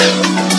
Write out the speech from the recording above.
you.